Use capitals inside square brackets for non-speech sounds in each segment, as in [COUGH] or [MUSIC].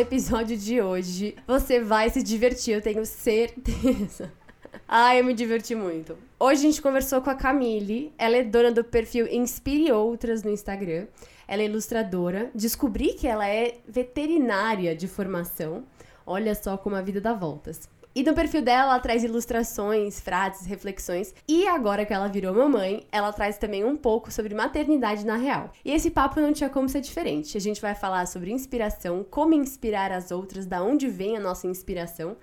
episódio de hoje, você vai se divertir, eu tenho certeza. [LAUGHS] Ai, eu me diverti muito. Hoje a gente conversou com a Camille. Ela é dona do perfil Inspire Outras no Instagram. Ela é ilustradora. Descobri que ela é veterinária de formação. Olha só como a vida dá voltas. E no perfil dela, ela traz ilustrações, frases, reflexões. E agora que ela virou mamãe, ela traz também um pouco sobre maternidade na real. E esse papo não tinha como ser diferente. A gente vai falar sobre inspiração, como inspirar as outras, da onde vem a nossa inspiração.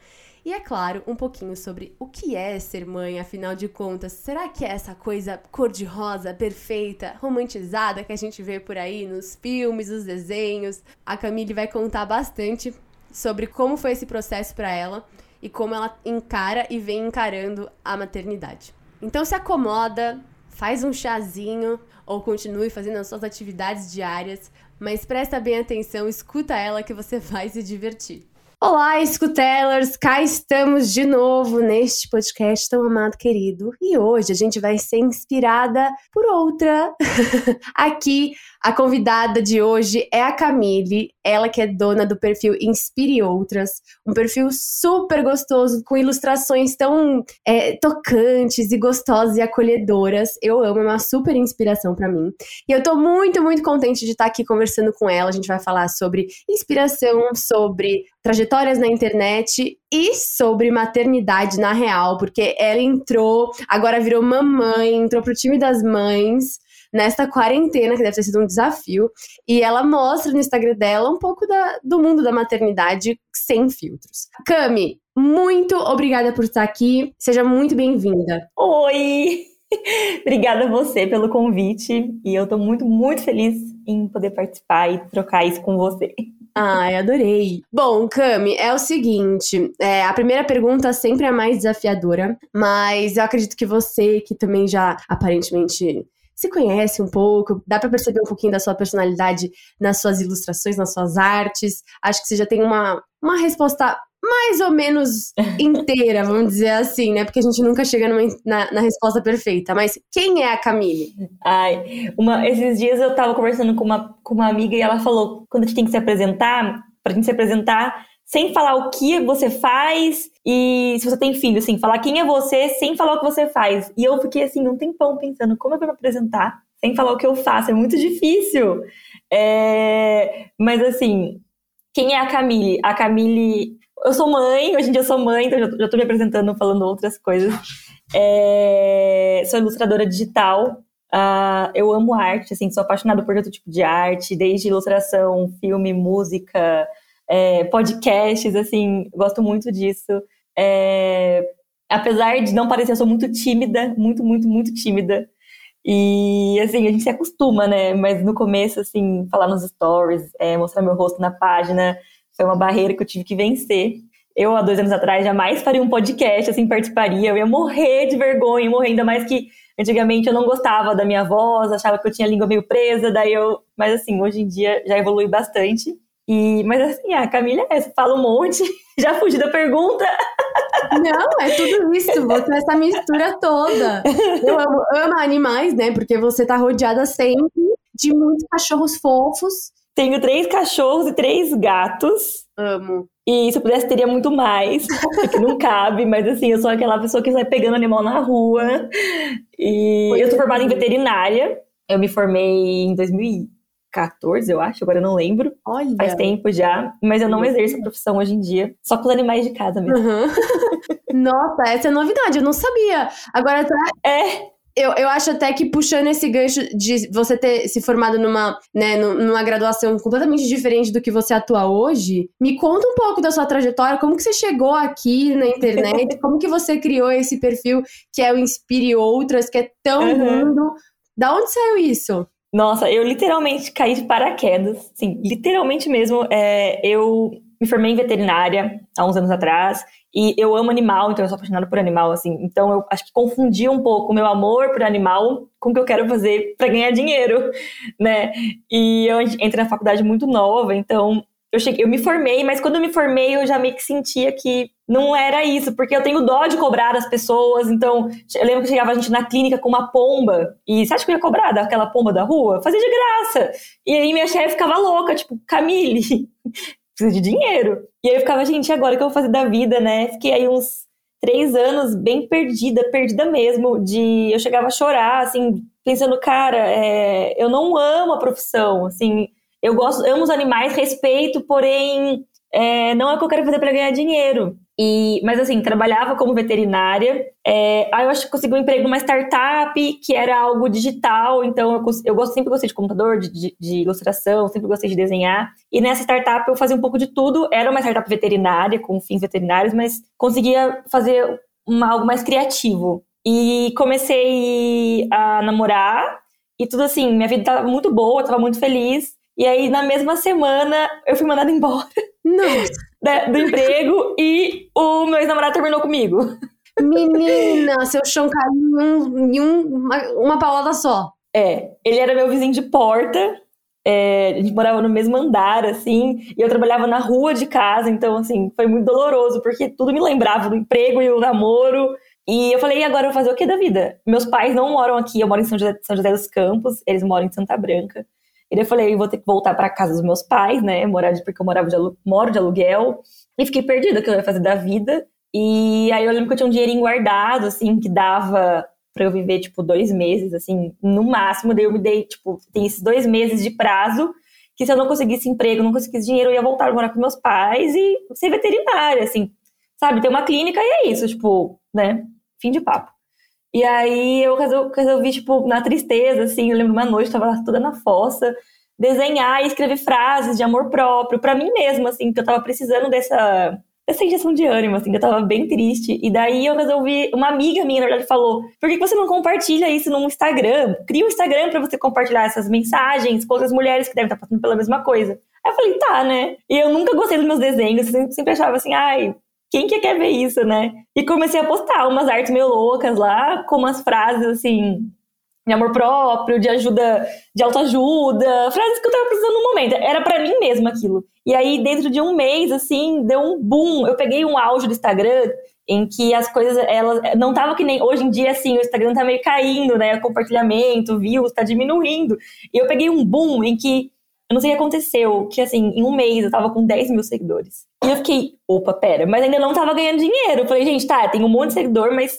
E é claro, um pouquinho sobre o que é ser mãe, afinal de contas. Será que é essa coisa cor-de-rosa, perfeita, romantizada que a gente vê por aí nos filmes, nos desenhos? A Camille vai contar bastante sobre como foi esse processo para ela e como ela encara e vem encarando a maternidade. Então se acomoda, faz um chazinho ou continue fazendo as suas atividades diárias, mas presta bem atenção, escuta ela que você [LAUGHS] vai se divertir. Olá, escutelers! Cá estamos de novo neste podcast tão amado querido. E hoje a gente vai ser inspirada por outra. [LAUGHS] Aqui, a convidada de hoje é a Camille, ela que é dona do perfil Inspire Outras, um perfil super gostoso, com ilustrações tão é, tocantes e gostosas e acolhedoras. Eu amo, é uma super inspiração para mim. E eu tô muito, muito contente de estar aqui conversando com ela. A gente vai falar sobre inspiração, sobre trajetórias na internet e sobre maternidade na real, porque ela entrou, agora virou mamãe, entrou pro time das mães nesta quarentena, que deve ter sido um desafio, e ela mostra no Instagram dela um pouco da, do mundo da maternidade sem filtros. Cami, muito obrigada por estar aqui, seja muito bem-vinda. Oi! [LAUGHS] Obrigada a você pelo convite e eu tô muito, muito feliz em poder participar e trocar isso com você. Ai, adorei. Bom, Cami, é o seguinte: é, a primeira pergunta sempre é mais desafiadora, mas eu acredito que você, que também já aparentemente se conhece um pouco, dá para perceber um pouquinho da sua personalidade nas suas ilustrações, nas suas artes. Acho que você já tem uma, uma resposta mais ou menos inteira, vamos dizer assim, né? Porque a gente nunca chega numa, na, na, resposta perfeita. Mas quem é a Camille? Ai, uma, esses dias eu tava conversando com uma, com uma amiga e ela falou: quando a gente tem que se apresentar, pra gente se apresentar sem falar o que você faz e se você tem filho, assim, falar quem é você sem falar o que você faz. E eu fiquei assim um tempão pensando como eu vou me apresentar sem falar o que eu faço. É muito difícil. É... Mas assim, quem é a Camille? A Camille eu sou mãe, hoje em dia eu sou mãe, então já, tô me apresentando falando outras coisas. É, sou ilustradora digital. Uh, eu amo arte, assim, sou apaixonada por todo tipo de arte, desde ilustração, filme, música, é, podcasts, assim, gosto muito disso. É, apesar de não parecer, eu sou muito tímida, muito, muito, muito tímida. E, assim, a gente se acostuma, né? Mas no começo, assim, falar nos stories, é, mostrar meu rosto na página, foi uma barreira que eu tive que vencer. Eu, há dois anos atrás, jamais faria um podcast, assim, participaria. Eu ia morrer de vergonha, morrer, ainda mais que antigamente eu não gostava da minha voz, achava que eu tinha a língua meio presa, daí eu... Mas, assim, hoje em dia já evolui bastante. E, mas, assim, a Camila é essa, fala um monte, [LAUGHS] já fugi da pergunta. Não, é tudo isso, você essa mistura toda. Eu amo, amo animais, né, porque você tá rodeada sempre de muitos cachorros fofos tenho três cachorros e três gatos. Amo. E se eu pudesse, teria muito mais. que não cabe, mas assim, eu sou aquela pessoa que sai pegando animal na rua. E eu sou formada em veterinária. Eu me formei em 2014, eu acho, agora eu não lembro. Olha. Faz tempo já. Mas eu não exerço a profissão hoje em dia. Só com os animais de casa mesmo. Uhum. [LAUGHS] Nossa, essa é novidade, eu não sabia. Agora tá. É. eu, eu acho até que puxando esse gancho de você ter se formado numa, né, numa graduação completamente diferente do que você atua hoje, me conta um pouco da sua trajetória, como que você chegou aqui na internet, [LAUGHS] como que você criou esse perfil que é o Inspire Outras, que é tão uhum. lindo. Da onde saiu isso? Nossa, eu literalmente caí de paraquedas. Sim, literalmente mesmo. É, eu me formei em veterinária há uns anos atrás. E eu amo animal, então eu sou apaixonada por animal, assim. Então eu acho que confundi um pouco o meu amor por animal com o que eu quero fazer para ganhar dinheiro, [LAUGHS] né? E eu entrei na faculdade muito nova, então eu, cheguei, eu me formei, mas quando eu me formei eu já meio que sentia que não era isso, porque eu tenho dó de cobrar as pessoas, então eu lembro que chegava a gente na clínica com uma pomba, e você acha que eu ia cobrar daquela pomba da rua? Fazia de graça. E aí minha chefe ficava louca, tipo, Camille, precisa de dinheiro. E aí eu ficava, gente, agora o que eu vou fazer da vida, né? Fiquei aí uns três anos bem perdida, perdida mesmo, de eu chegava a chorar, assim, pensando, cara, é, eu não amo a profissão, assim, eu gosto, amo os animais, respeito, porém é, não é o que eu quero fazer para ganhar dinheiro. E, mas assim, trabalhava como veterinária. É, aí eu acho que consegui um emprego numa startup que era algo digital. Então eu, eu gosto, sempre gostei de computador, de, de, de, ilustração, sempre gostei de desenhar. E nessa startup eu fazia um pouco de tudo. Era uma startup veterinária, com fins veterinários, mas conseguia fazer uma, algo mais criativo. E comecei a namorar. E tudo assim, minha vida estava muito boa, estava muito feliz. E aí, na mesma semana, eu fui mandada [LAUGHS] embora. Nossa. do emprego e o meu ex-namorado terminou comigo. Menina, [LAUGHS] seu chão caiu em, um, em um, uma, uma paulada só. É, ele era meu vizinho de porta. É, a gente morava no mesmo andar, assim, e eu trabalhava na rua de casa, então, assim, foi muito doloroso, porque tudo me lembrava do emprego e o namoro. E eu falei, e agora eu vou fazer o que da vida? Meus pais não moram aqui, eu moro em São José, São José dos Campos, eles moram em Santa Branca. E daí eu falei, vou ter que voltar para casa dos meus pais, né? Morar de, porque eu morava de moro de aluguel. E fiquei perdida o que eu ia fazer da vida. E aí eu lembro que eu tinha um dinheirinho guardado, assim, que dava para eu viver, tipo, dois meses, assim, no máximo. Daí eu me dei, tipo, tem esses dois meses de prazo, que se eu não conseguisse emprego, não conseguisse dinheiro, eu ia voltar a morar com meus pais e ser veterinária, assim, sabe? Ter uma clínica e é isso, tipo, né? Fim de papo. E aí eu resolvi, tipo, na tristeza, assim, eu lembro uma noite, tava lá toda na fossa, desenhar e escrever frases de amor próprio para mim mesma, assim, que eu tava precisando dessa dessa injeção de ânimo, assim, que eu tava bem triste. E daí eu resolvi, uma amiga minha, na verdade, falou: por que você não compartilha isso no Instagram? Cria um Instagram para você compartilhar essas mensagens com outras mulheres que devem estar passando pela mesma coisa. Aí eu falei, tá, né? E eu nunca gostei dos meus desenhos, sempre achava assim, ai, quem que quer ver isso, né? E comecei a postar umas artes meio loucas lá, com umas frases assim, de amor próprio, de ajuda, de autoajuda, frases que eu tava precisando no momento. Era para mim mesmo aquilo. E aí, dentro de um mês, assim, deu um boom. Eu peguei um auge do Instagram em que as coisas, elas não tava que nem hoje em dia, assim, o Instagram tá meio caindo, né? Compartilhamento, views, tá diminuindo. E eu peguei um boom em que eu não sei o que aconteceu, que assim, em um mês eu tava com 10 mil seguidores. E eu fiquei, opa, pera, mas ainda não tava ganhando dinheiro. Falei, gente, tá, tem um monte de seguidor, mas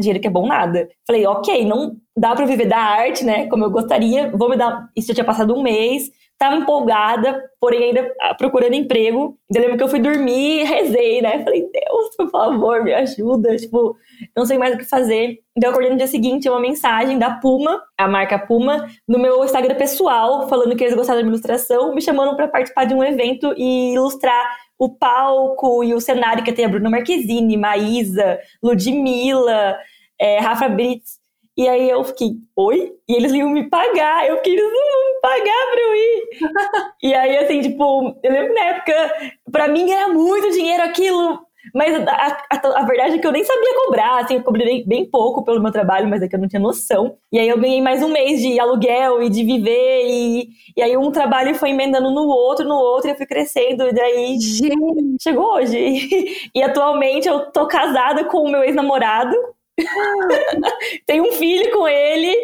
dinheiro que é bom nada. Falei, ok, não dá pra viver da arte, né, como eu gostaria, vou me dar. Isso já tinha passado um mês, tava empolgada, porém ainda ah, procurando emprego. Ainda lembro que eu fui dormir e rezei, né? Falei, Deus, por favor, me ajuda. Tipo, não sei mais o que fazer. Então eu acordei no dia seguinte uma mensagem da Puma, a marca Puma, no meu Instagram pessoal, falando que eles gostavam da ilustração, me chamando para participar de um evento e ilustrar o palco e o cenário que tem a Bruna Marquezine, Maísa, Ludmilla, é, Rafa Brits. E aí eu fiquei, oi? E eles iam me pagar. Eu fiquei, eles não vão me pagar pra eu ir. e aí, assim, tipo, eu lembro na época, pra mim era muito dinheiro aquilo. Mas a, a, a, verdade é que eu nem sabia cobrar, assim, eu cobrei bem pouco pelo meu trabalho, mas é que eu não tinha noção. E aí eu ganhei mais um mês de aluguel e de viver, e, e aí um trabalho foi emendando no outro, no outro, e eu fui crescendo, e daí Gente. chegou hoje. [LAUGHS] E atualmente eu tô casada com o meu ex-namorado, [LAUGHS] tenho um filho com ele.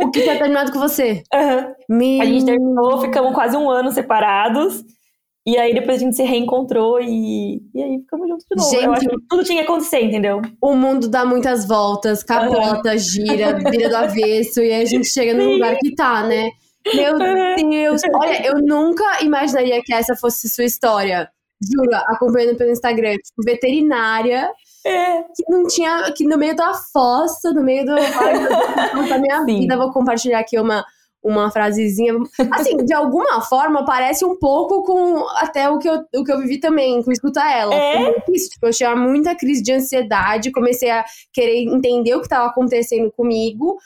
O que tá terminado com você? Uhum. A gente terminou, ficamos quase um ano separados. E aí depois a gente se reencontrou e, e aí ficamos juntos de novo. Gente, eu acho que tudo tinha que acontecer, entendeu? O mundo dá muitas voltas, capota, uhum. gira, vira do avesso, e aí a gente chega no lugar que tá, né? Meu Deus! Olha, eu nunca imaginaria que essa fosse sua história. Juro, acompanhando pelo Instagram. Tipo, veterinária É. Que não tinha. Que no meio da fossa, no meio do. [LAUGHS] Ai, da minha Sim. vida, vou compartilhar aqui uma uma frasezinha. Assim, de alguma forma, parece um pouco com até o que eu, o que eu vivi também, com escutar ela. É? Isso, tipo, eu tinha muita crise de ansiedade, comecei a querer entender o que estava acontecendo comigo.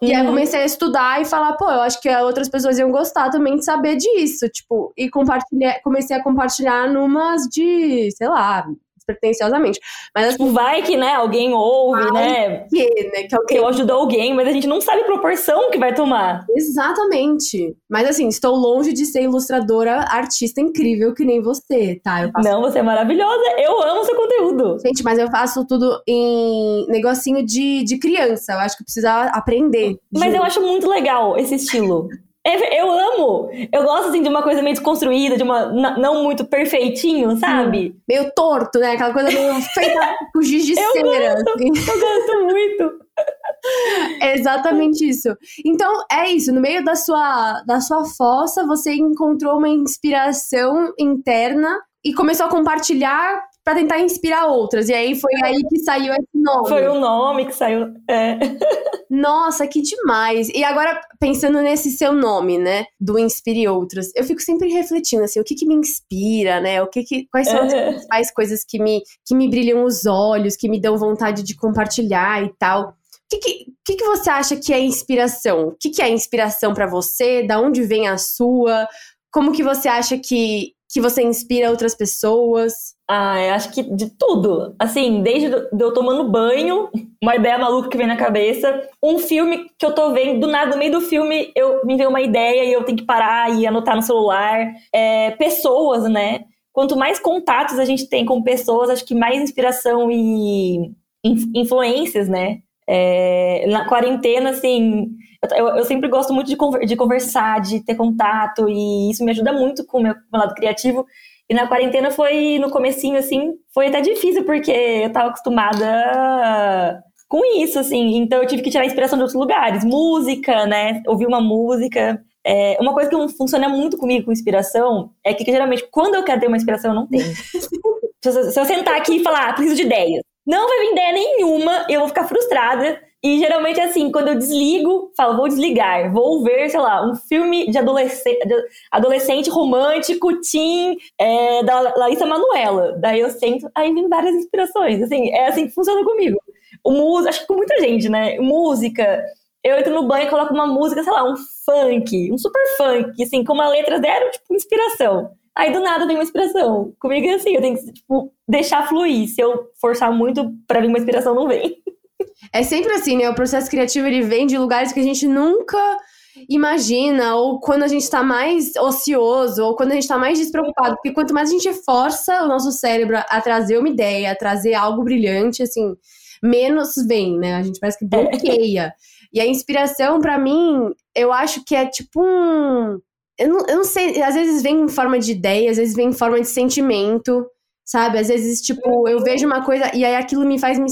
E aí uhum. comecei a estudar e falar, pô, eu acho que outras pessoas iam gostar também de saber disso, tipo, e compartilhar, comecei a compartilhar numas de, sei lá, despretensiosamente. Mas assim, vai que, né, alguém ouve, né? Que, né? Que alguém... Eu ajudo alguém, mas a gente não sabe a proporção que vai tomar. Exatamente. Mas assim, estou longe de ser ilustradora, artista incrível que nem você, tá? Faço... Não, você é maravilhosa. Eu amo seu conteúdo. Gente, mas eu faço tudo em negocinho de, de criança. Eu acho que precisa aprender. Mas eu acho muito legal esse estilo. [LAUGHS] Eu amo! Eu gosto, assim, de uma coisa meio desconstruída, de uma... Não muito perfeitinho, sabe? Hum, meio torto, né? Aquela coisa meio [LAUGHS] feita com giz de eu cera. Gosto, assim. Eu gosto muito. É [LAUGHS] exatamente isso. Então, é isso. No meio da sua, da sua fossa, você encontrou uma inspiração interna e começou a compartilhar para tentar inspirar outras. E aí foi aí que saiu esse nome. Foi o nome que saiu. É. [LAUGHS] Nossa, que demais! E agora, pensando nesse seu nome, né? Do Inspire Outras, eu fico sempre refletindo, assim, o que que me inspira, né? O que que, quais são as principais coisas que me, que me brilham os olhos, que me dão vontade de compartilhar e tal. O que, que, que, que você acha que é inspiração? O que, que é inspiração para você? Da onde vem a sua? Como que você acha que, que você inspira outras pessoas? Ah, acho que de tudo. Assim, desde eu tomando banho, uma ideia maluca que vem na cabeça, um filme que eu tô vendo, do nada, no meio do filme, eu me vem uma ideia e eu tenho que parar e anotar no celular. É, pessoas, né? Quanto mais contatos a gente tem com pessoas, acho que mais inspiração e influências, né? É, na quarentena, assim, eu, eu sempre gosto muito de, conver, de, conversar, de ter contato, e isso me ajuda muito com o meu, meu lado criativo. E na quarentena foi, no comecinho, assim, foi até difícil, porque eu tava acostumada com isso, assim. Então eu tive que tirar inspiração de outros lugares. Música, né? Ouvir uma música. É, uma coisa que funciona muito comigo com inspiração é que, que, geralmente, quando eu quero ter uma inspiração, eu não tenho. [LAUGHS] se, se eu sentar aqui e falar, ah, preciso de ideias, não vai vir ideia nenhuma, eu vou ficar frustrada. E geralmente, assim, quando eu desligo, falo, vou desligar, vou ver, sei lá, um filme de adolescente, de adolescente romântico, teen, é, da Larissa Manuela. Daí eu sento, aí vem várias inspirações. Assim, é assim que funciona comigo. O música, acho que com muita gente, né? Música. Eu entro no banho e coloco uma música, sei lá, um funk, um super funk, assim, com uma letra zero, tipo, inspiração. Aí do nada vem uma inspiração. Comigo é assim, eu tenho que, tipo, deixar fluir. Se eu forçar muito pra vir uma inspiração, não vem. [LAUGHS] É sempre assim, né? O processo criativo ele vem de lugares que a gente nunca imagina, ou quando a gente tá mais ocioso, ou quando a gente tá mais despreocupado. Porque quanto mais a gente força o nosso cérebro a trazer uma ideia, a trazer algo brilhante, assim, menos vem, né? A gente parece que bloqueia. [LAUGHS] e a inspiração, para mim, eu acho que é tipo um. Eu não, eu não sei, às vezes vem em forma de ideia, às vezes vem em forma de sentimento, sabe? Às vezes, tipo, eu vejo uma coisa e aí aquilo me faz me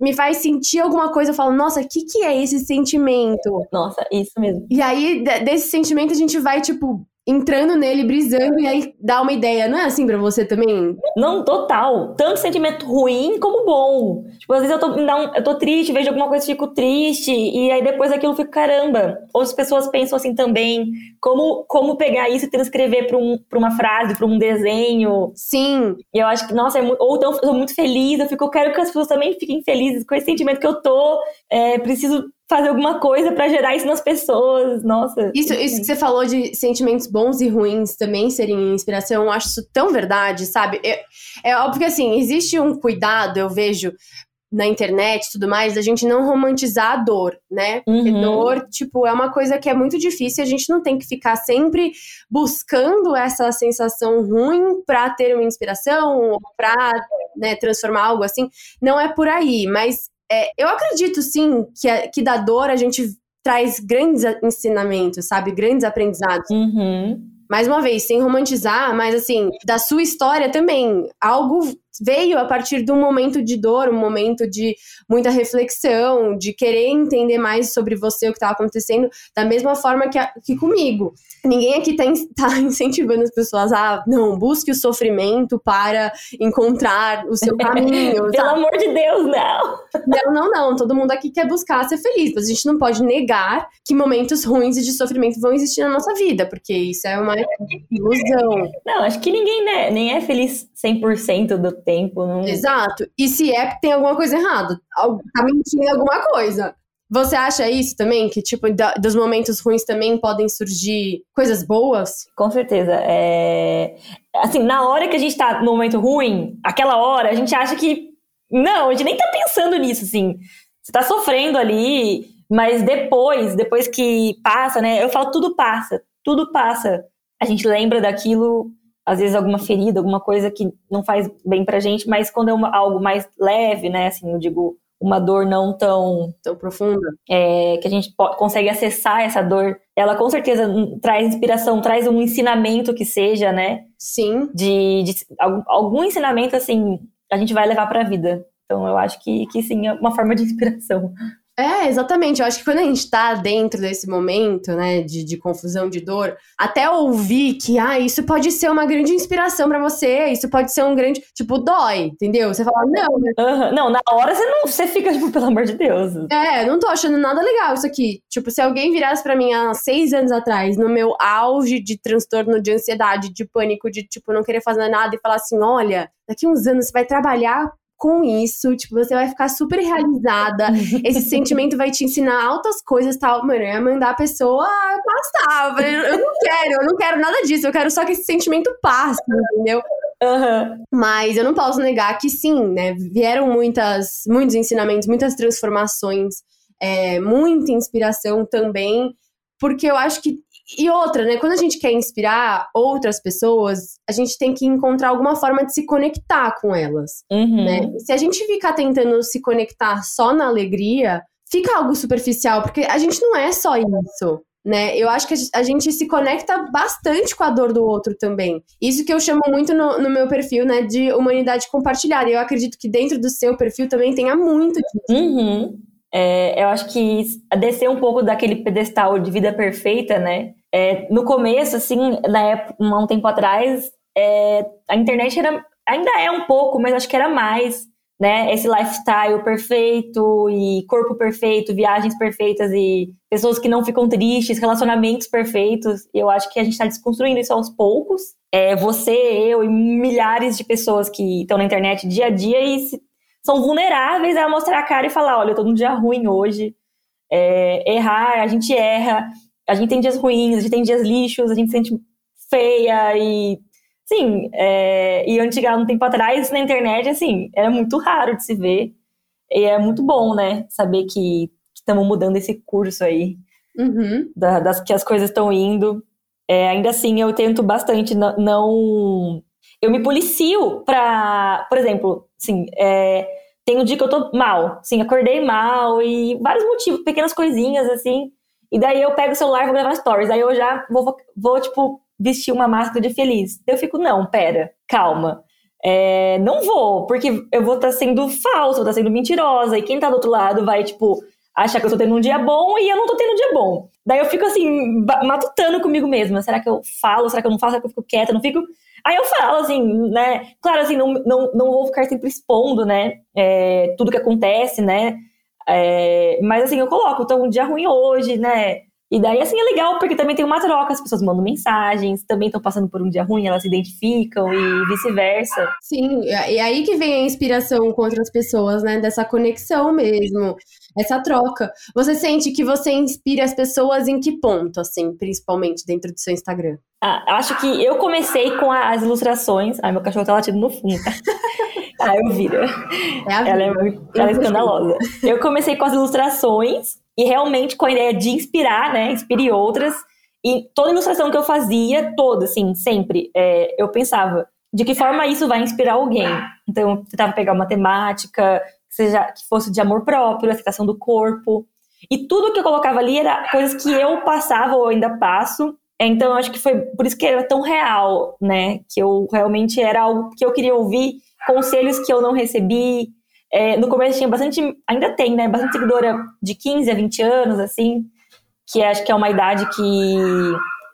me faz sentir alguma coisa, eu falo, nossa, o que, que é esse sentimento? Nossa, isso mesmo. E aí, desse sentimento, a gente vai, tipo, entrando nele, brisando, e aí dá uma ideia. Não é assim pra você também? Não, total. Tanto sentimento ruim como bom. Tipo, às vezes eu tô, um, eu tô triste, vejo alguma coisa e fico triste, e aí depois aquilo fica, caramba. Outras pessoas pensam assim também. Como, como pegar isso e transcrever pra, um, pra uma frase, pra um desenho. Sim. E eu acho que, nossa, é muito, ou então eu tô muito feliz, eu fico, eu quero que as pessoas também fiquem felizes com esse sentimento que eu tô. É, preciso fazer alguma coisa para gerar isso nas pessoas. Nossa. Isso, isso que você falou de sentimentos bons e ruins também serem inspiração, eu acho isso tão verdade, sabe? É, é óbvio que assim, existe um cuidado, eu vejo na internet e tudo mais, a gente não romantizar a dor, né? Porque uhum. dor, tipo, é uma coisa que é muito difícil, a gente não tem que ficar sempre buscando essa sensação ruim para ter uma inspiração ou pra né, transformar algo assim. Não é por aí, mas é, eu acredito sim que, a, que da dor a gente traz grandes ensinamentos, sabe? Grandes aprendizados. Uhum. mais uma vez, sem romantizar, mas assim, da sua história também, algo veio a partir de um momento de dor, um momento de muita reflexão, de querer entender mais sobre você, o que estava acontecendo, da mesma forma que, a, que comigo. Ninguém aqui está [LAUGHS] tá incentivando as pessoas a, não, busque o sofrimento para encontrar o seu [LAUGHS] caminho. Pelo amor de Deus, não! Não, não, não. Todo mundo aqui quer buscar ser feliz, mas a gente não pode negar que momentos ruins e de sofrimento vão existir na nossa vida, porque isso é uma ilusão. Não, acho que ninguém né, nem é feliz 100% do tempo. Não... Exato. E se é, tem alguma coisa errada. Tá mentindo alguma coisa. Você acha isso também? Que, tipo, da, dos momentos ruins também podem surgir coisas boas? Com certeza. É... Assim, na hora que a gente tá no momento ruim, aquela hora, a gente acha que. Não, a gente nem tá pensando nisso, assim. Você tá sofrendo ali, mas depois, depois que passa, né? Eu falo, tudo passa. Tudo passa. A gente lembra daquilo às vezes alguma ferida, alguma coisa que não faz bem pra gente, mas quando é uma, algo mais leve, né, assim, eu digo, uma dor não tão tão profunda, é, que a gente pode, consegue acessar essa dor, ela com certeza traz inspiração, traz um ensinamento que seja, né? Sim. De, de algum ensinamento assim, a gente vai levar para a vida. Então eu acho que, que sim, é uma forma de inspiração. É, exatamente. Eu acho que quando a gente tá dentro desse momento, né, de, de confusão, de dor, até ouvir que, ah, isso pode ser uma grande inspiração para você, isso pode ser um grande, tipo, dói, entendeu? Você fala, não. Uhum. Não, na hora você não, você fica, tipo, pelo amor de Deus. É, não tô achando nada legal isso aqui. Tipo, se alguém virasse para mim há seis anos atrás, no meu auge de transtorno de ansiedade, de pânico, de, tipo, não querer fazer nada e falar assim, olha, daqui uns anos você vai trabalhar com isso, tipo, você vai ficar super realizada. Esse [LAUGHS] sentimento vai te ensinar altas coisas, tal. Mano, eu ia mandar a pessoa passar. Eu não quero, eu não quero nada disso. Eu quero só que esse sentimento passe, entendeu? Uhum. Mas eu não posso negar que sim, né? Vieram muitas, muitos ensinamentos, muitas transformações, é, muita inspiração também, porque eu acho que e outra, né? Quando a gente quer inspirar outras pessoas, a gente tem que encontrar alguma forma de se conectar com elas. Uhum. Né? Se a gente ficar tentando se conectar só na alegria, fica algo superficial, porque a gente não é só isso. Né? Eu acho que a gente se conecta bastante com a dor do outro também. Isso que eu chamo muito no, no meu perfil, né, de humanidade compartilhada. E eu acredito que dentro do seu perfil também tenha muito disso. Uhum. É, eu acho que descer um pouco daquele pedestal de vida perfeita, né? É, no começo, assim, na época, um tempo atrás, é, a internet era, ainda é um pouco, mas acho que era mais, né? Esse lifestyle perfeito e corpo perfeito, viagens perfeitas e pessoas que não ficam tristes, relacionamentos perfeitos. Eu acho que a gente está desconstruindo isso aos poucos. É, você, eu e milhares de pessoas que estão na internet dia a dia e se, são vulneráveis a mostrar a cara e falar: olha, eu tô num dia ruim hoje. É, errar, a gente erra a gente tem dias ruins, a gente tem dias lixos, a gente se sente feia e. Sim, é, e antigamente, um tempo atrás, na internet, assim, era muito raro de se ver. E é muito bom, né? Saber que estamos mudando esse curso aí. Uhum. Da, das que as coisas estão indo. É, ainda assim, eu tento bastante não. eu me policio pra. Por exemplo, assim, é, tem um dia que eu tô mal. Sim, acordei mal e vários motivos, pequenas coisinhas, assim. E daí eu pego o celular e vou gravar stories. Aí eu já vou, vou, tipo, vestir uma máscara de feliz. Eu fico, não, pera, calma. É, não vou, porque eu vou estar tá sendo falsa, vou estar tá sendo mentirosa. E quem tá do outro lado vai, tipo, achar que eu tô tendo um dia bom e eu não tô tendo um dia bom. Daí eu fico assim, matutando comigo mesma. Será que eu falo? Será que eu não falo? Será que eu fico quieta? Não fico. Aí eu falo, assim, né? Claro, assim, não, não, não vou ficar sempre expondo, né? É, tudo que acontece, né? É, mas assim, eu coloco, então um dia ruim hoje, né? E daí, assim, é legal, porque também tem uma troca, as pessoas mandam mensagens, também estão passando por um dia ruim, elas se identificam e vice-versa. Sim, e aí que vem a inspiração com outras pessoas, né? Dessa conexão mesmo, essa troca. Você sente que você inspira as pessoas em que ponto, assim, principalmente dentro do seu Instagram? Ah, acho que eu comecei com as ilustrações. Ai, meu cachorro tá latindo no fundo, [LAUGHS] tá? Ah, eu viro. É a ela, é, ela é escandalosa. Eu comecei com as ilustrações e realmente com a ideia de inspirar, né? Inspire outras. E toda ilustração que eu fazia, toda, assim, sempre, é, eu pensava de que forma isso vai inspirar alguém. Então, eu tentava pegar uma temática que, seja, que fosse de amor próprio, aceitação do corpo. E tudo que eu colocava ali era coisas que eu passava ou ainda passo então, eu acho que foi por isso que era tão real, né? Que eu realmente era algo que eu queria ouvir, conselhos que eu não recebi. É, no começo tinha bastante, ainda tem, né? Bastante seguidora de 15 a 20 anos, assim, que acho que é uma idade que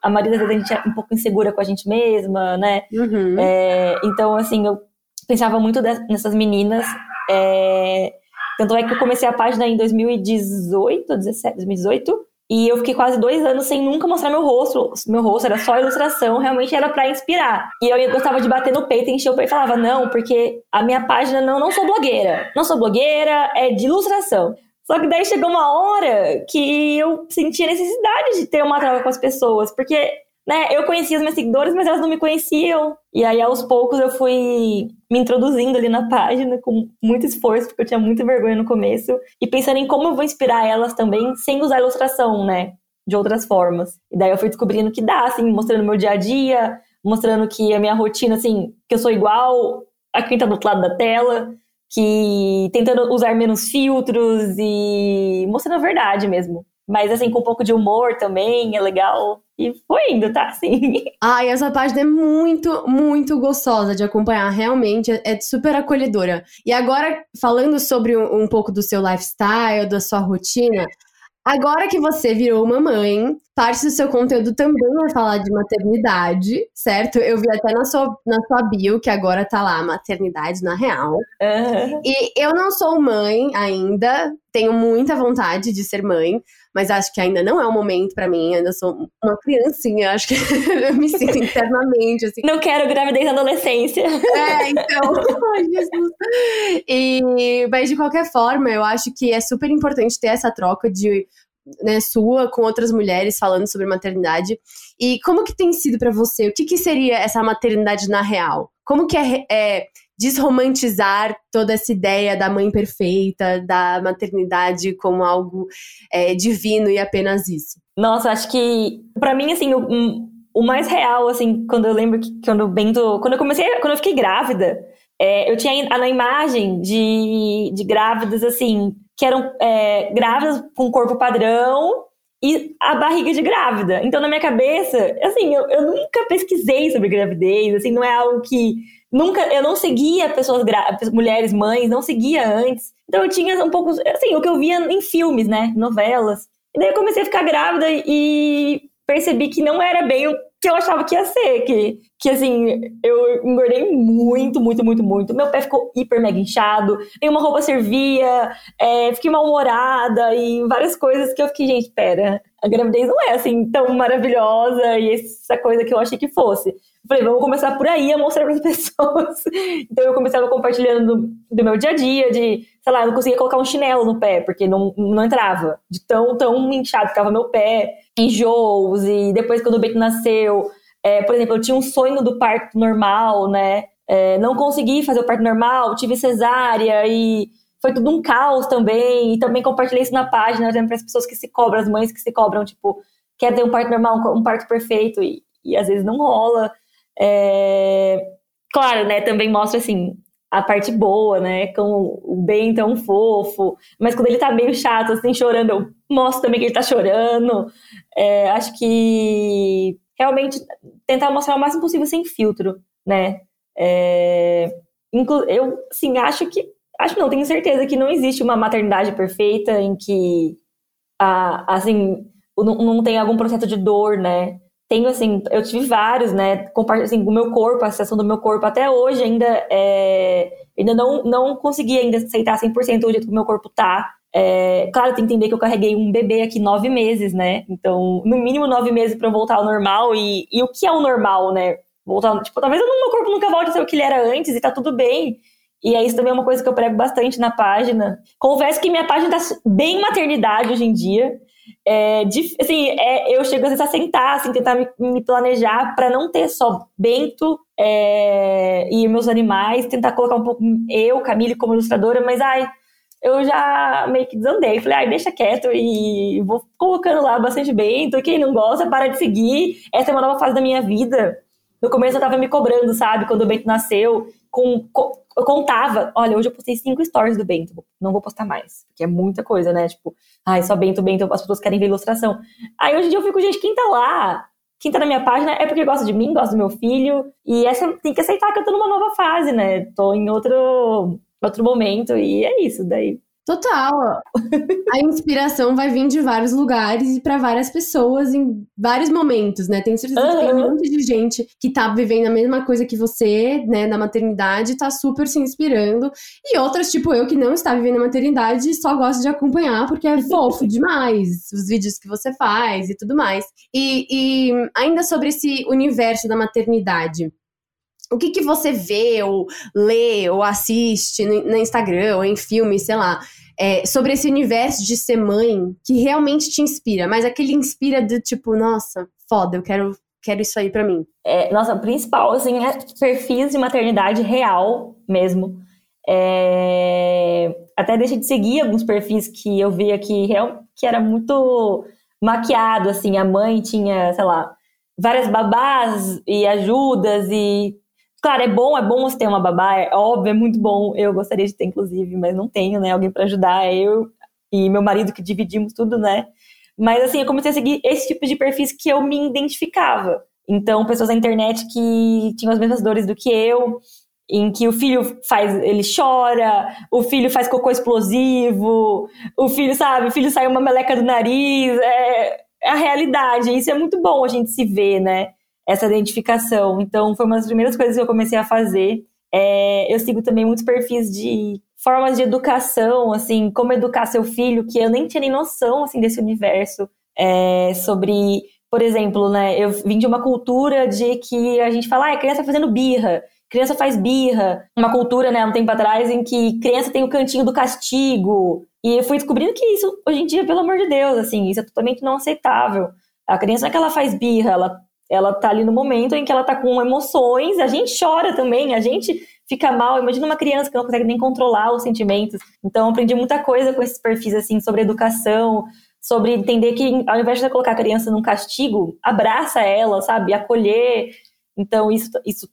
a maioria das vezes a gente é um pouco insegura com a gente mesma, né? Uhum. É, então, assim, eu pensava muito nessas meninas. É, tanto é que eu comecei a página em 2018, 17, 2018. E eu fiquei quase dois anos sem nunca mostrar meu rosto. Meu rosto era só ilustração, realmente era para inspirar. E eu gostava de bater no peito, encher o peito e falava, não, porque a minha página não, não sou blogueira. Não sou blogueira, é de ilustração. Só que daí chegou uma hora que eu sentia necessidade de ter uma troca com as pessoas, porque né, eu conhecia as minhas seguidoras, mas elas não me conheciam. E aí, aos poucos, eu fui me introduzindo ali na página com muito esforço, porque eu tinha muita vergonha no começo, e pensando em como eu vou inspirar elas também sem usar ilustração, né? De outras formas. E daí eu fui descobrindo que dá, assim, mostrando meu dia a dia, mostrando que a minha rotina, assim, que eu sou igual a quem tá do outro lado da tela, que tentando usar menos filtros e mostrando a verdade mesmo. Mas assim, com um pouco de humor também, é legal. E foi indo, tá? Assim. Ai, essa página é muito, muito gostosa de acompanhar. Realmente é super acolhedora. E agora, falando sobre um, um pouco do seu lifestyle, da sua rotina, Agora que você virou mamãe, parte do seu conteúdo também é falar de maternidade, certo? Eu vi até na sua, na sua bio que agora tá lá, maternidade na real. Uhum. E eu não sou mãe ainda, tenho muita vontade de ser mãe, mas acho que ainda não é o momento para mim, ainda sou uma criancinha, acho que [LAUGHS] eu me sinto internamente assim. Não quero gravidez na adolescência. É, então, [LAUGHS] ai Jesus. E, mas de qualquer forma, eu acho que é super importante ter essa troca de né, sua com outras mulheres falando sobre maternidade. E como que tem sido para você? O que, que seria essa maternidade na real? Como que é, é desromantizar toda essa ideia da mãe perfeita, da maternidade como algo é, divino e apenas isso? Nossa, acho que para mim assim o, o, mais real assim quando eu lembro que quando o Bento, quando eu comecei, quando eu fiquei grávida, é, eu tinha na imagem de, de grávidas assim que eram é, grávidas com corpo padrão e a barriga de grávida. Então, na minha cabeça, assim, eu, eu nunca pesquisei sobre gravidez, assim, não é algo que nunca eu não seguia pessoas mulheres mães, não seguia antes. Então eu tinha um pouco assim, o que eu via em filmes, né, novelas. E daí eu comecei a ficar grávida e percebi que não era bem que eu achava que ia ser, que, que assim, eu engordei muito, muito, muito, muito. Meu pé ficou hiper mega inchado, nenhuma roupa servia, é, fiquei mal-humorada e várias coisas que eu fiquei, gente, pera, a gravidez não é assim tão maravilhosa e essa coisa que eu achei que fosse. Falei, vamos começar por aí a mostrar para as [LAUGHS] pessoas. Então eu começava compartilhando do, do, meu dia a dia, de, sei lá, eu não conseguia colocar um chinelo no pé, porque não, não entrava. De tão, tão inchado ficava meu pé, enjoos, e depois quando o Beto nasceu, é, por exemplo, eu tinha um sonho do parto normal, né? É, não consegui fazer o parto normal, tive cesárea e foi tudo um caos também. E também compartilhei isso na página, para as pessoas que se cobram, as mães que se cobram, tipo, quer ter um parto normal, um parto perfeito, e, e às vezes não rola. É... Claro, né, também mostra, assim, a parte boa, né, com o bem tão fofo, mas quando ele tá meio chato, assim, chorando, eu mostro também que ele tá chorando. É, acho que realmente tentar mostrar o máximo possível sem filtro, né. É... Eu, sim, acho que acho não, tenho certeza que não existe uma maternidade perfeita em que, a, assim, não, não tem algum processo de dor, né? Tenho assim, eu tive vários, né? Assim, o meu corpo, a sensação do meu corpo, até hoje ainda é, ainda não, não consegui ainda aceitar 100% o jeito que o meu corpo tá. É, claro, tem que entender que eu carreguei um bebê aqui nove meses, né? Então, no mínimo nove meses para voltar ao normal. E, e o que é o normal, né? Voltar, tipo, talvez o meu corpo nunca volte a ser o que ele era antes e tá tudo bem. E é isso também é uma coisa que eu prego bastante na página. Confesso que minha página tá bem maternidade hoje em dia. É, assim, é, eu chego às vezes a sentar, assim, tentar me, me planejar para não ter só Bento é, e meus animais, tentar colocar um pouco eu, Camille, como ilustradora, mas ai, eu já meio que desandei. Falei, ai, deixa quieto e vou colocando lá bastante Bento. Quem não gosta, para de seguir. Essa é uma nova fase da minha vida. No começo eu tava me cobrando, sabe? Quando o Bento nasceu, com, com eu contava, olha, hoje eu postei cinco stories do Bento, não vou postar mais, porque é muita coisa, né? Tipo, ai, só Bento, Bento, as pessoas querem ver ilustração. Aí hoje em dia eu fico, gente, quem tá lá? quem tá na minha página é porque gosta de mim, gosta do meu filho. E essa tem que aceitar que eu tô numa nova fase, né? Tô em outro, outro momento. E é isso. Daí Total. A inspiração vai vir de vários lugares e para várias pessoas em vários momentos, né? Tenho certeza uhum. que tem um monte de gente que tá vivendo a mesma coisa que você, né, na maternidade, tá super se inspirando. E outras, tipo eu, que não está vivendo a maternidade, só gosta de acompanhar porque é fofo [LAUGHS] demais os vídeos que você faz e tudo mais. E, e ainda sobre esse universo da maternidade o que, que você vê, ou lê, ou assiste no, no Instagram, ou em filme, sei lá, é, sobre esse universo de ser mãe que realmente te inspira, mas aquele inspira do tipo, nossa, foda, eu quero, quero isso aí para mim. É, nossa, o principal, assim, é perfis de maternidade real mesmo. É, até deixei de seguir alguns perfis que eu vi aqui, que era muito maquiado, assim, a mãe tinha, sei lá, várias babás e ajudas e Claro, é bom, é bom você ter uma babá, é óbvio, é muito bom. Eu gostaria de ter, inclusive, mas não tenho, né? Alguém para ajudar. É eu e meu marido que dividimos tudo, né? Mas assim, eu comecei a seguir esse tipo de perfis que eu me identificava. Então, pessoas na internet que tinham as mesmas dores do que eu, em que o filho faz, ele chora, o filho faz cocô explosivo, o filho, sabe, o filho sai uma meleca do nariz, é, é a realidade. Isso é muito bom a gente se ver, né? Essa identificação. Então, foi uma das primeiras coisas que eu comecei a fazer. É, eu sigo também muitos perfis de formas de educação, assim, como educar seu filho, que eu nem tinha nem noção, assim, desse universo. É, sobre, por exemplo, né, eu vim de uma cultura de que a gente fala, ah, a criança tá fazendo birra, criança faz birra. Uma cultura, né, um tempo atrás, em que criança tem o cantinho do castigo. E eu fui descobrindo que isso, hoje em dia, pelo amor de Deus, assim, isso é totalmente não aceitável. A criança não é que ela faz birra, ela ela tá ali no momento em que ela tá com emoções, a gente chora também, a gente fica mal. Imagina uma criança que não consegue nem controlar os sentimentos. Então, aprendi muita coisa com esses perfis, assim, sobre educação, sobre entender que ao invés de colocar a criança num castigo, abraça ela, sabe? Acolher. Então, isso, isso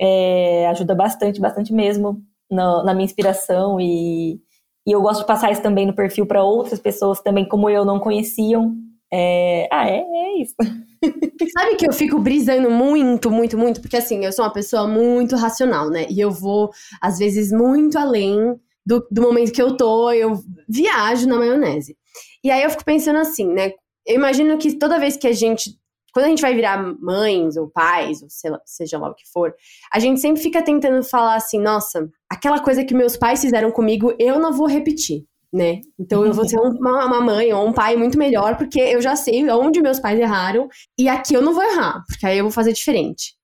é, ajuda bastante, bastante mesmo na, na minha inspiração e, e eu gosto de passar isso também no perfil para outras pessoas também, como eu, não conheciam. É, ah, é, é isso. [LAUGHS] Sabe que eu fico brisando muito, muito, muito? Porque assim, eu sou uma pessoa muito racional, né? E eu vou, às vezes, muito além do, do momento que eu tô, eu viajo na maionese. E aí eu fico pensando assim, né? Eu imagino que toda vez que a gente. Quando a gente vai virar mães ou pais, ou lá, seja lá o que for, a gente sempre fica tentando falar assim: nossa, aquela coisa que meus pais fizeram comigo, eu não vou repetir né? Então eu vou ser uma, uma, mãe ou um pai muito melhor, porque eu já sei onde meus pais erraram e aqui eu não vou errar, porque aí eu vou fazer diferente.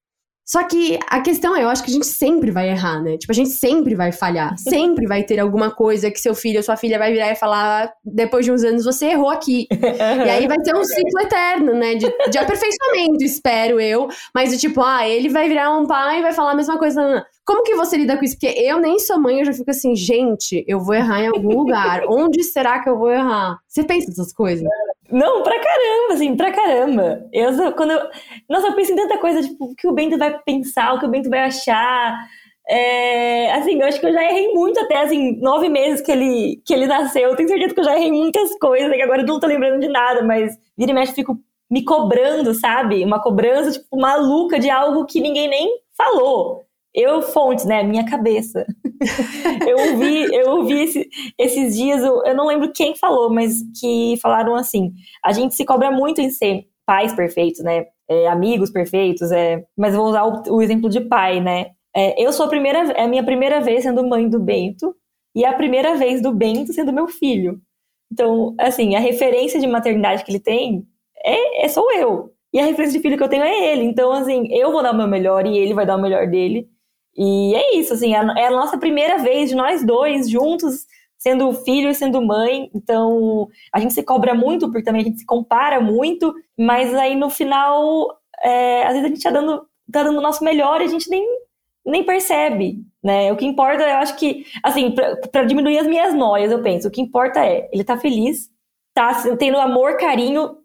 Só que a questão é, eu acho que a gente sempre vai errar, né? Tipo, a gente sempre vai falhar. [LAUGHS] Sempre vai ter alguma coisa que seu filho ou sua filha vai virar e falar, depois de uns anos, você errou aqui. [LAUGHS] e aí vai ter um ciclo eterno, né? De, de aperfeiçoamento, [LAUGHS] espero eu. Mas do tipo, ah, ele vai virar um pai e vai falar a mesma coisa. Como que você lida com isso? Porque eu nem sou mãe, eu já fico assim, gente, eu vou errar em algum lugar. Onde será que eu vou errar? Você pensa essas coisas? Não, pra caramba, assim, pra caramba. Eu, quando eu, nossa, eu penso em tanta coisa, tipo, o que o Bento vai pensar, o que o Bento vai achar. É, assim, eu acho que eu já errei muito até, assim, nove meses que ele, que ele nasceu. Eu tenho certeza que eu já errei muitas coisas, que agora eu não tô lembrando de nada, mas vira e mexe, fico me cobrando, sabe? Uma cobrança, tipo, maluca de algo que ninguém nem falou. Eu, fontes, né? Minha cabeça. [LAUGHS] eu ouvi, eu ouvi esse, esses dias, eu, eu não lembro quem falou, mas que falaram assim: a gente se cobra muito em ser pais perfeitos, né? É, amigos perfeitos, é, mas vou usar o, o exemplo de pai, né? É, eu sou a primeira, é a minha primeira vez sendo mãe do Bento e a primeira vez do Bento sendo meu filho. Então, assim, a referência de maternidade que ele tem é, é sou eu. E a referência de filho que eu tenho é ele. Então, assim, eu vou dar o meu melhor e ele vai dar o melhor dele. E é isso, assim, é, a nossa primeira vez de nós dois juntos, sendo filho e sendo mãe. Então, a gente se cobra muito, porque também a gente se compara muito, mas aí no final, é, às vezes a gente tá dando, tá dando o nosso melhor e a gente nem, nem percebe, né? O que importa, eu acho que, assim, para diminuir as minhas noias, eu penso, o que importa é, ele tá feliz, tá tendo amor, carinho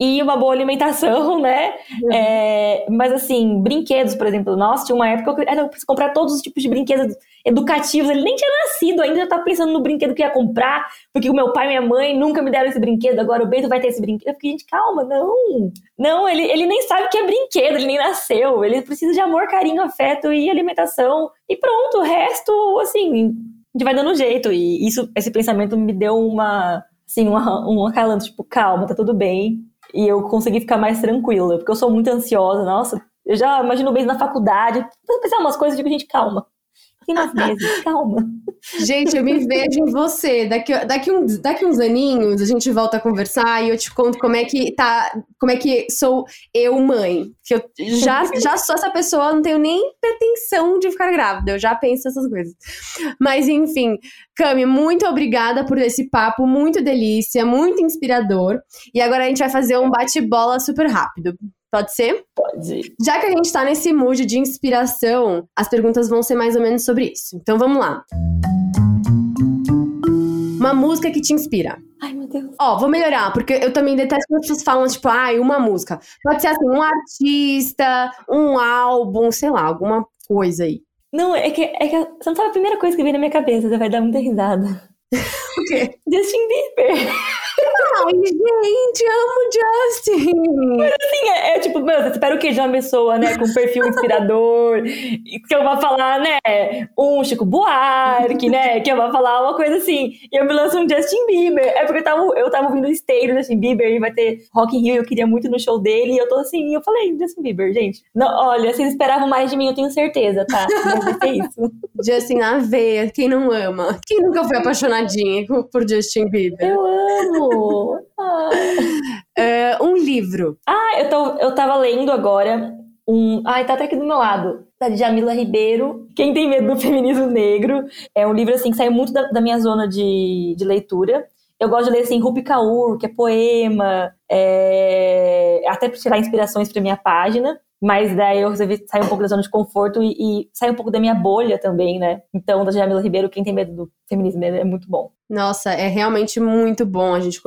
e uma boa alimentação, [LAUGHS] né? É, mas assim, brinquedos, por exemplo, nossa, tinha uma época que eu era comprar todos os tipos de brinquedos educativos. Ele nem tinha nascido ainda, já tava pensando no brinquedo que ia comprar, porque o meu pai e minha mãe nunca me deram esse brinquedo, agora o Bento vai ter esse brinquedo. Eu fiquei, gente, calma, não. Não, ele, ele nem sabe o que é brinquedo, ele nem nasceu. Ele precisa de amor, carinho, afeto e alimentação. E pronto, o resto, assim, a gente vai dando um jeito. E isso, esse pensamento me deu uma, assim, uma, um acalanto, tipo, calma, tá tudo bem. E eu consegui ficar mais tranquila, porque eu sou muito ansiosa, nossa. Eu já imagino bem na faculdade, pensar umas coisas e digo, gente, calma nas meses, [LAUGHS] calma. Gente, eu me vejo em você. Daqui, daqui, um, daqui uns aninhos a gente volta a conversar e eu te conto como é que tá, como é que sou eu, mãe. Que eu já, já sou essa pessoa, não tenho nem pretensão de ficar grávida, eu já penso essas coisas. Mas enfim, Cami, muito obrigada por esse papo, muito delícia, muito inspirador. E agora a gente vai fazer um bate-bola super rápido. Pode ser? Pode. Já que a gente tá nesse mood de inspiração, as perguntas vão ser mais ou menos sobre isso. Então vamos lá. Uma música que te inspira. Ai, meu Deus. Ó, vou melhorar, porque eu também detesto quando as pessoas falam, tipo, ai, uma música. Pode ser assim, um artista, um álbum, sei lá, alguma coisa aí. Não, é que, é que você não sabe a primeira coisa que vem na minha cabeça, você vai dar muita risada. [LAUGHS] o quê? Justin Bieber. Ai, gente, amo Justin! Mas assim, é, é tipo, meu, você espera o quê de uma pessoa, né, com um perfil inspirador, que eu vou falar, né, um Chico Buarque, né, que eu vou falar uma coisa assim, e eu me lanço um Justin Bieber. É porque eu tava, eu tava ouvindo o esteiro Justin Bieber e vai ter Rock in Rio, eu queria muito no show dele, e eu tô assim, eu falei, Justin Bieber, gente. Não, olha, vocês esperavam mais de mim, eu tenho certeza, tá? Mas vai ser isso. Justin na veia, quem não ama? Quem nunca foi apaixonadinha por Justin Bieber? Eu amo! Uh, [LAUGHS] um livro. Ah, eu, tô, eu tava lendo agora um. Ai, tá até aqui do meu lado. Da Jamila Ribeiro. Quem tem medo do feminismo negro. É um livro assim que saiu muito da, da minha zona de, de leitura. Eu gosto de ler assim, Rupi Kaur, que é poema, é... até para tirar inspirações para minha página. Mas daí eu resolvi sair um pouco da zona de conforto e, e sair um pouco da minha bolha também, né? Então, da Jamila Ribeiro, quem tem medo do feminismo é muito bom. Nossa, é realmente muito bom a gente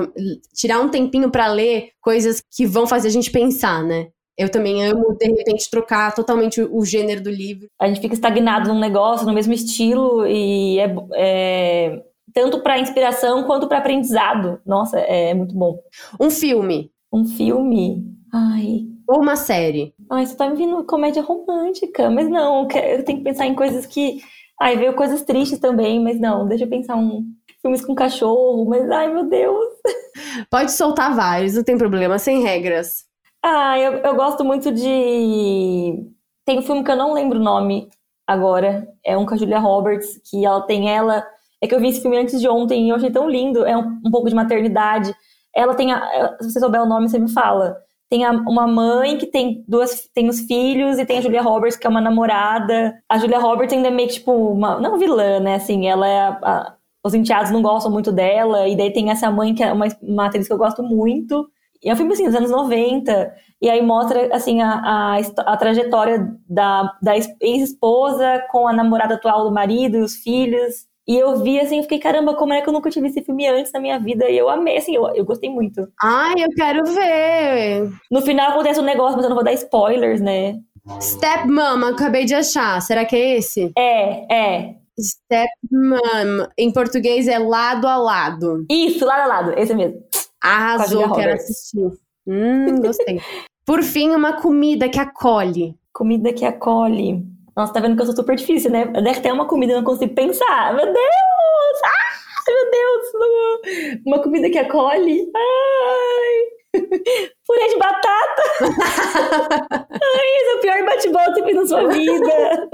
tirar um tempinho para ler coisas que vão fazer a gente pensar, né? Eu também amo, de repente, trocar totalmente o gênero do livro. A gente fica estagnado num negócio, no mesmo estilo, e é, é tanto para inspiração quanto para aprendizado. Nossa, é muito bom. Um filme. Um filme. Ai, ou uma série? Ai, você tá me vindo comédia romântica, mas não, eu tenho que pensar em coisas que. Ai, veio coisas tristes também, mas não, deixa eu pensar um. Filmes com cachorro, mas ai meu Deus. [LAUGHS] Pode soltar vários, não tem problema, sem regras. Ah, eu, eu gosto muito de. Tem um filme que eu não lembro o nome agora. É um com a Julia Roberts, que ela tem ela. É que eu vi esse filme antes de ontem e eu achei tão lindo. É um, um pouco de maternidade. Ela tem. A, se você souber o nome, você me fala tem a, uma mãe que tem duas tem os filhos e tem a Julia Roberts que é uma namorada. A Julia Roberts ainda é meio tipo uma não vilã, né? Assim, ela é a, a, os enteados não gostam muito dela e daí tem essa mãe que é uma, uma atriz que eu gosto muito. E é um filme assim dos anos 90. E aí mostra assim a, a, a trajetória da, da ex-esposa com a namorada atual do marido e os filhos. E eu vi assim, eu fiquei, caramba, como é que eu nunca tive esse filme antes na minha vida? E eu amei, assim, eu, eu gostei muito. Ai, eu quero ver. No final acontece um negócio, mas eu não vou dar spoilers, né? Step Mama, acabei de achar. Será que é esse? É, é. Step Mama. Em português é lado a lado. Isso, lado a lado, esse mesmo. Arrasou, quero assistir. Hum, gostei. [LAUGHS] Por fim, uma comida que acolhe. Comida que acolhe. Nossa, tá vendo que eu sou super difícil, né? Deve ter uma comida eu não consigo pensar. Meu Deus! Ai, meu Deus! Uma comida que acolhe. Ai! [LAUGHS] Purê de batata! [LAUGHS] Ai, esse é o pior bate-volta que fiz na sua vida!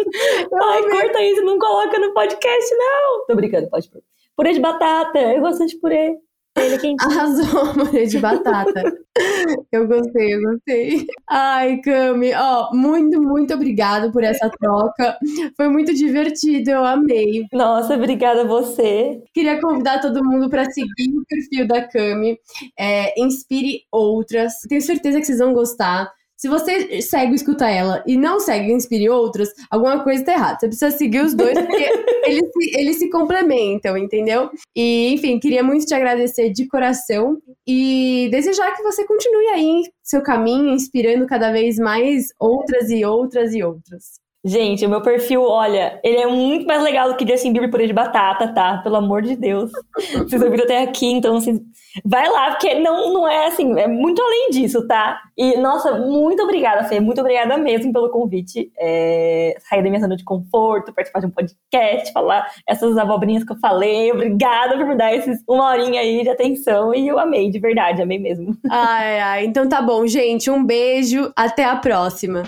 Ai, corta isso, não coloca no podcast, não! Tô brincando, pode pôr. Purê de batata, eu gosto de purê. Ele é Arrasou, [LAUGHS] purê de batata. eu gostei, eu gostei. Ai, Cami, ó, muito, muito obrigada por essa troca. Foi muito divertido, eu amei. Nossa, obrigada a você. Queria convidar todo mundo para seguir o perfil da Cami. É, inspire outras. Tenho certeza que vocês vão gostar. Se você segue Escuta Ela e não segue o Inspire Outras, alguma coisa tá errada. Você precisa seguir os dois, porque [LAUGHS] eles, se, eles se complementam, entendeu? E, enfim, queria muito te agradecer de coração e desejar que você continue aí seu caminho, inspirando cada vez mais outras e outras e outras. Gente, o meu perfil, olha, ele é muito mais legal do que Justin Bieber purê de batata, tá? Pelo amor de Deus. [LAUGHS] Vocês ouviram até aqui, então assim, vai lá, porque não, não é assim, é muito além disso, tá? E, nossa, muito obrigada, Fê, muito obrigada mesmo pelo convite. É, sair da minha zona de conforto, participar de um podcast, falar essas abobrinhas que eu falei. Obrigada por me dar esses uma horinha aí de atenção e eu amei, de verdade, amei mesmo. Ai, ai, então tá bom, gente, um beijo, até a próxima.